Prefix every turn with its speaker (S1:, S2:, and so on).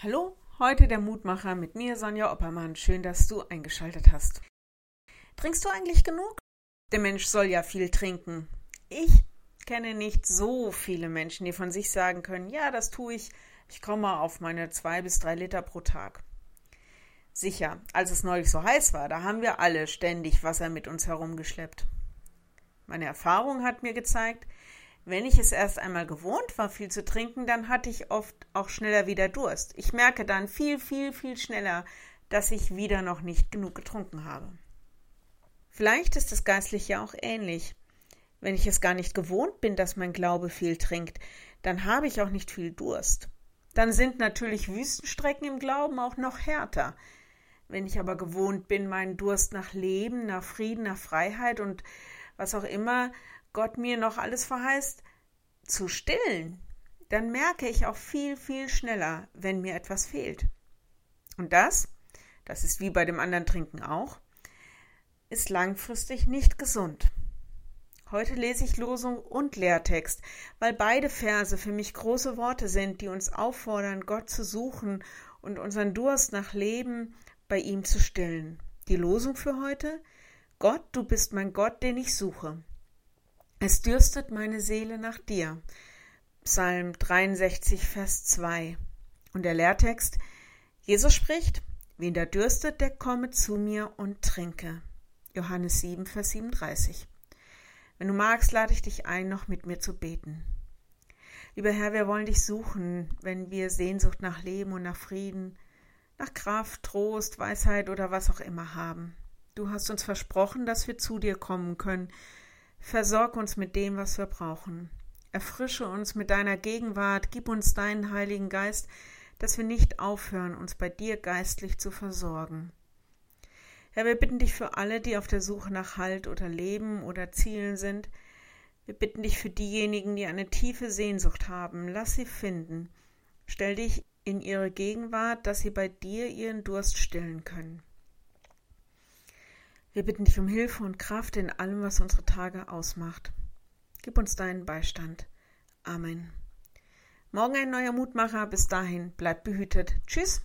S1: Hallo, heute der Mutmacher mit mir, Sonja Oppermann. Schön, dass du eingeschaltet hast. Trinkst du eigentlich genug? Der Mensch soll ja viel trinken. Ich kenne nicht so viele Menschen, die von sich sagen können, ja, das tue ich, ich komme auf meine zwei bis drei Liter pro Tag. Sicher, als es neulich so heiß war, da haben wir alle ständig Wasser mit uns herumgeschleppt. Meine Erfahrung hat mir gezeigt, wenn ich es erst einmal gewohnt war, viel zu trinken, dann hatte ich oft auch schneller wieder Durst. Ich merke dann viel, viel, viel schneller, dass ich wieder noch nicht genug getrunken habe. Vielleicht ist es geistlich ja auch ähnlich. Wenn ich es gar nicht gewohnt bin, dass mein Glaube viel trinkt, dann habe ich auch nicht viel Durst. Dann sind natürlich Wüstenstrecken im Glauben auch noch härter. Wenn ich aber gewohnt bin, meinen Durst nach Leben, nach Frieden, nach Freiheit und was auch immer Gott mir noch alles verheißt, zu stillen, dann merke ich auch viel, viel schneller, wenn mir etwas fehlt. Und das, das ist wie bei dem anderen Trinken auch, ist langfristig nicht gesund. Heute lese ich Losung und Lehrtext, weil beide Verse für mich große Worte sind, die uns auffordern, Gott zu suchen und unseren Durst nach Leben bei ihm zu stillen. Die Losung für heute Gott, du bist mein Gott, den ich suche. Es dürstet meine Seele nach dir. Psalm 63, Vers 2. Und der Lehrtext, Jesus spricht, wen da dürstet, der komme zu mir und trinke. Johannes 7, Vers 37. Wenn du magst, lade ich dich ein, noch mit mir zu beten. Lieber Herr, wir wollen dich suchen, wenn wir Sehnsucht nach Leben und nach Frieden, nach Kraft, Trost, Weisheit oder was auch immer haben. Du hast uns versprochen, dass wir zu dir kommen können, Versorg uns mit dem, was wir brauchen. Erfrische uns mit deiner Gegenwart, gib uns deinen Heiligen Geist, dass wir nicht aufhören, uns bei dir geistlich zu versorgen. Herr, wir bitten dich für alle, die auf der Suche nach Halt oder Leben oder Zielen sind. Wir bitten dich für diejenigen, die eine tiefe Sehnsucht haben. Lass sie finden. Stell dich in ihre Gegenwart, dass sie bei dir ihren Durst stillen können. Wir bitten dich um Hilfe und Kraft in allem, was unsere Tage ausmacht. Gib uns deinen Beistand. Amen. Morgen ein neuer Mutmacher. Bis dahin, bleibt behütet. Tschüss.